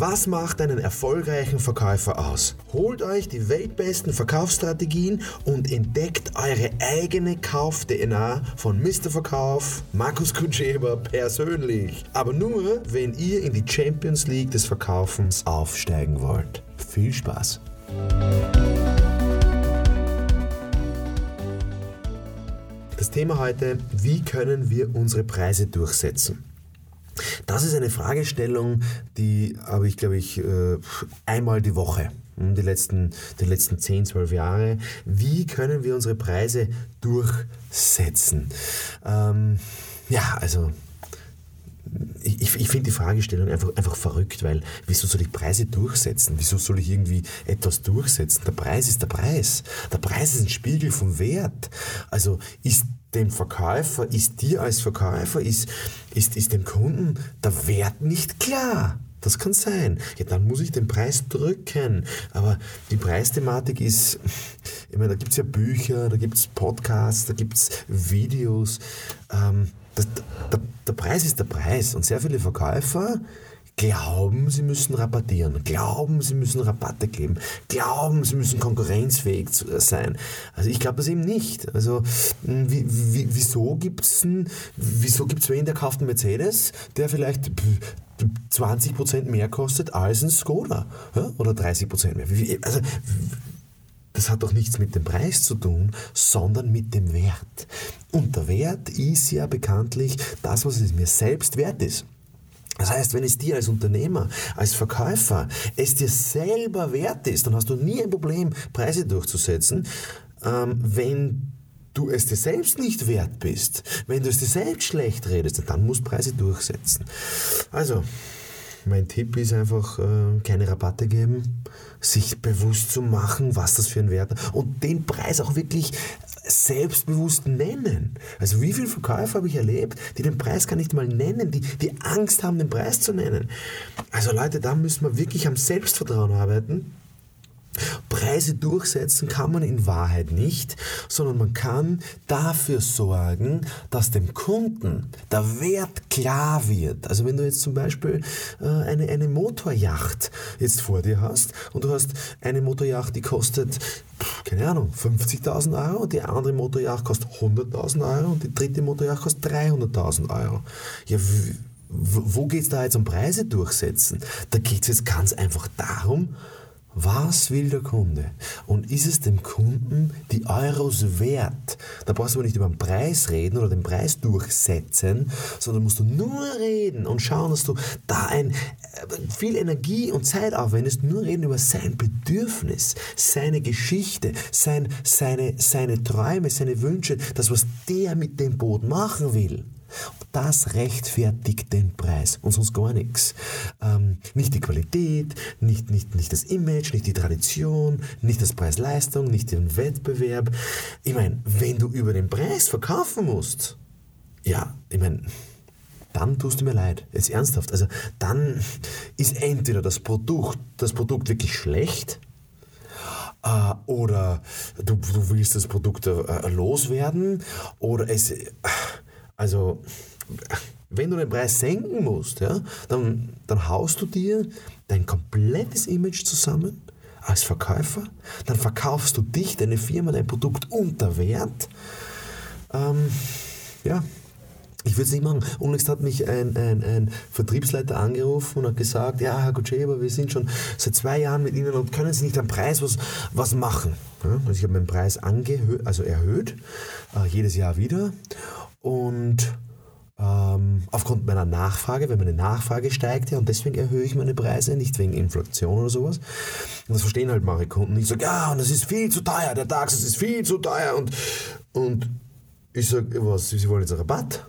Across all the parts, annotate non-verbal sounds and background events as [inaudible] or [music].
Was macht einen erfolgreichen Verkäufer aus? Holt euch die weltbesten Verkaufsstrategien und entdeckt eure eigene Kauf-DNA von Mr. Verkauf, Markus Kutscheber persönlich. Aber nur, wenn ihr in die Champions League des Verkaufens aufsteigen wollt. Viel Spaß! Das Thema heute, wie können wir unsere Preise durchsetzen? Das ist eine Fragestellung, die habe ich, glaube ich, äh, einmal die Woche, hm, die letzten, die letzten 10, 12 Jahre. Wie können wir unsere Preise durchsetzen? Ähm, ja, also ich, ich finde die Fragestellung einfach, einfach verrückt, weil wieso soll ich Preise durchsetzen? Wieso soll ich irgendwie etwas durchsetzen? Der Preis ist der Preis. Der Preis ist ein Spiegel vom Wert. Also ist dem Verkäufer, ist dir als Verkäufer, ist, ist, ist dem Kunden der Wert nicht klar. Das kann sein. Ja, dann muss ich den Preis drücken. Aber die Preisthematik ist, ich meine, da gibt es ja Bücher, da gibt es Podcasts, da gibt es Videos. Ähm, das, der, der Preis ist der Preis. Und sehr viele Verkäufer glauben, sie müssen rabattieren, glauben, sie müssen Rabatte geben, glauben, sie müssen konkurrenzfähig sein. Also ich glaube das eben nicht. Also hm, wie, wie, wieso gibt es wieso gibt's wen, der kauft einen Mercedes, der vielleicht 20% mehr kostet als ein Skoda oder 30% mehr. Also das hat doch nichts mit dem Preis zu tun, sondern mit dem Wert. Und der Wert ist ja bekanntlich das, was es mir selbst wert ist. Das heißt, wenn es dir als Unternehmer, als Verkäufer, es dir selber wert ist, dann hast du nie ein Problem, Preise durchzusetzen. Ähm, wenn du es dir selbst nicht wert bist, wenn du es dir selbst schlecht redest, dann musst du Preise durchsetzen. Also, mein Tipp ist einfach, äh, keine Rabatte geben, sich bewusst zu machen, was das für ein Wert ist und den Preis auch wirklich selbstbewusst nennen. Also wie viele Verkäufer habe ich erlebt, die den Preis gar nicht mal nennen, die, die Angst haben, den Preis zu nennen. Also Leute, da müssen wir wirklich am Selbstvertrauen arbeiten Preise durchsetzen kann man in Wahrheit nicht, sondern man kann dafür sorgen, dass dem Kunden der Wert klar wird. Also wenn du jetzt zum Beispiel äh, eine, eine Motorjacht jetzt vor dir hast und du hast eine Motorjacht, die kostet, keine Ahnung, 50.000 Euro, die andere Motorjacht kostet 100.000 Euro und die dritte Motorjacht kostet 300.000 Euro. Ja, wo geht es da jetzt um Preise durchsetzen? Da geht es jetzt ganz einfach darum, was will der Kunde? Und ist es dem Kunden die Euros wert? Da brauchst du aber nicht über den Preis reden oder den Preis durchsetzen, sondern musst du nur reden und schauen, dass du da ein, äh, viel Energie und Zeit aufwendest, nur reden über sein Bedürfnis, seine Geschichte, sein, seine, seine Träume, seine Wünsche, das, was der mit dem Boot machen will. Das rechtfertigt den Preis und sonst gar nichts. Ähm, nicht die Qualität, nicht, nicht, nicht das Image, nicht die Tradition, nicht das Preis-Leistung, nicht den Wettbewerb. Ich meine, wenn du über den Preis verkaufen musst, ja, ich meine, dann tust du mir leid. Jetzt ernsthaft. Also dann ist entweder das Produkt, das Produkt wirklich schlecht äh, oder du, du willst das Produkt äh, loswerden oder es also, wenn du den Preis senken musst, ja, dann, dann haust du dir dein komplettes Image zusammen als Verkäufer, dann verkaufst du dich, deine Firma, dein Produkt unter Wert. Ähm, ja, ich würde es nicht machen. Unlängst hat mich ein, ein, ein, Vertriebsleiter angerufen und hat gesagt, ja, Herr Kutscheber, wir sind schon seit zwei Jahren mit Ihnen und können Sie nicht am Preis was, was machen? Ja, also ich habe meinen Preis also erhöht, äh, jedes Jahr wieder. Und ähm, aufgrund meiner Nachfrage, wenn meine Nachfrage steigt, ja, und deswegen erhöhe ich meine Preise, nicht wegen Inflation oder sowas. Und das verstehen halt manche Kunden. Ich sage, ja, und das ist viel zu teuer, der DAX, ist viel zu teuer. Und, und ich sage, was, Sie wollen jetzt einen Rabatt?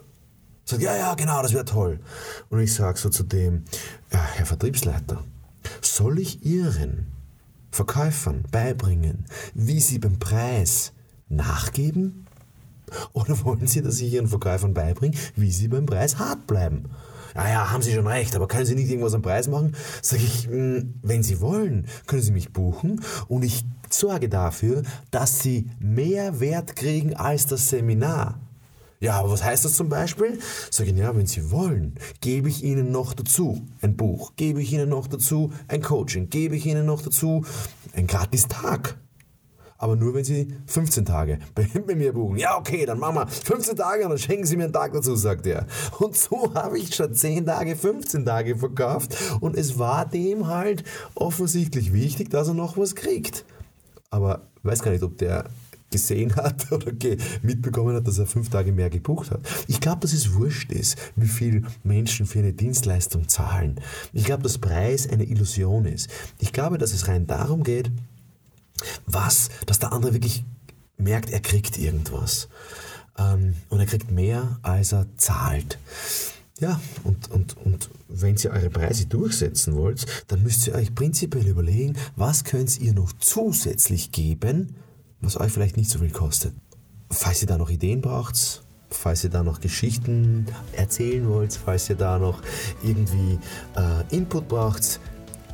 Sagt, ja, ja, genau, das wäre toll. Und ich sage so zu dem, ja, Herr Vertriebsleiter, soll ich Ihren Verkäufern beibringen, wie sie beim Preis nachgeben? Oder wollen Sie, dass ich Ihren Verkäufern beibringe, wie sie beim Preis hart bleiben? Ja, ja, haben Sie schon recht, aber können Sie nicht irgendwas am Preis machen? Sag ich, hm, wenn Sie wollen, können Sie mich buchen und ich sorge dafür, dass Sie mehr Wert kriegen als das Seminar. Ja, aber was heißt das zum Beispiel? Sag ich, ja, wenn Sie wollen, gebe ich Ihnen noch dazu ein Buch, gebe ich Ihnen noch dazu ein Coaching, gebe ich Ihnen noch dazu ein gratis Tag. Aber nur, wenn Sie 15 Tage [laughs] bei, mir buchen. Ja, okay, dann machen wir 15 Tage und dann schenken Sie mir einen Tag dazu, sagt er. Und so [laughs] habe ich schon 10 Tage, 15 Tage verkauft. Und es war dem halt offensichtlich wichtig, dass er noch was kriegt. Aber weiß gar nicht, ob der gesehen hat [laughs] oder mitbekommen hat, dass er fünf Tage mehr gebucht hat. Ich glaube, dass es wurscht ist, wie viel Menschen für eine Dienstleistung zahlen. Ich glaube, dass Preis eine Illusion ist. Ich glaube, dass es rein darum geht, was, dass der andere wirklich merkt, er kriegt irgendwas. Ähm, und er kriegt mehr, als er zahlt. Ja, und, und, und wenn ihr eure Preise durchsetzen wollt, dann müsst ihr euch prinzipiell überlegen, was könnt ihr noch zusätzlich geben, was euch vielleicht nicht so viel kostet. Falls ihr da noch Ideen braucht, falls ihr da noch Geschichten erzählen wollt, falls ihr da noch irgendwie äh, Input braucht,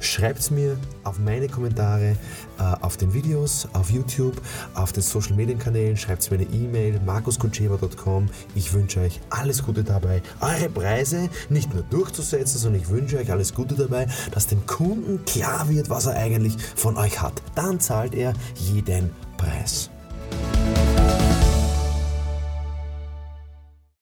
schreibt es mir auf meine Kommentare, äh, auf den Videos, auf YouTube, auf den Social Media Kanälen, schreibt es mir eine E-Mail, markuskutscheba.com. Ich wünsche euch alles Gute dabei, eure Preise nicht nur durchzusetzen, sondern ich wünsche euch alles Gute dabei, dass dem Kunden klar wird, was er eigentlich von euch hat. Dann zahlt er jeden Preis.